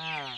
ಹಾಂ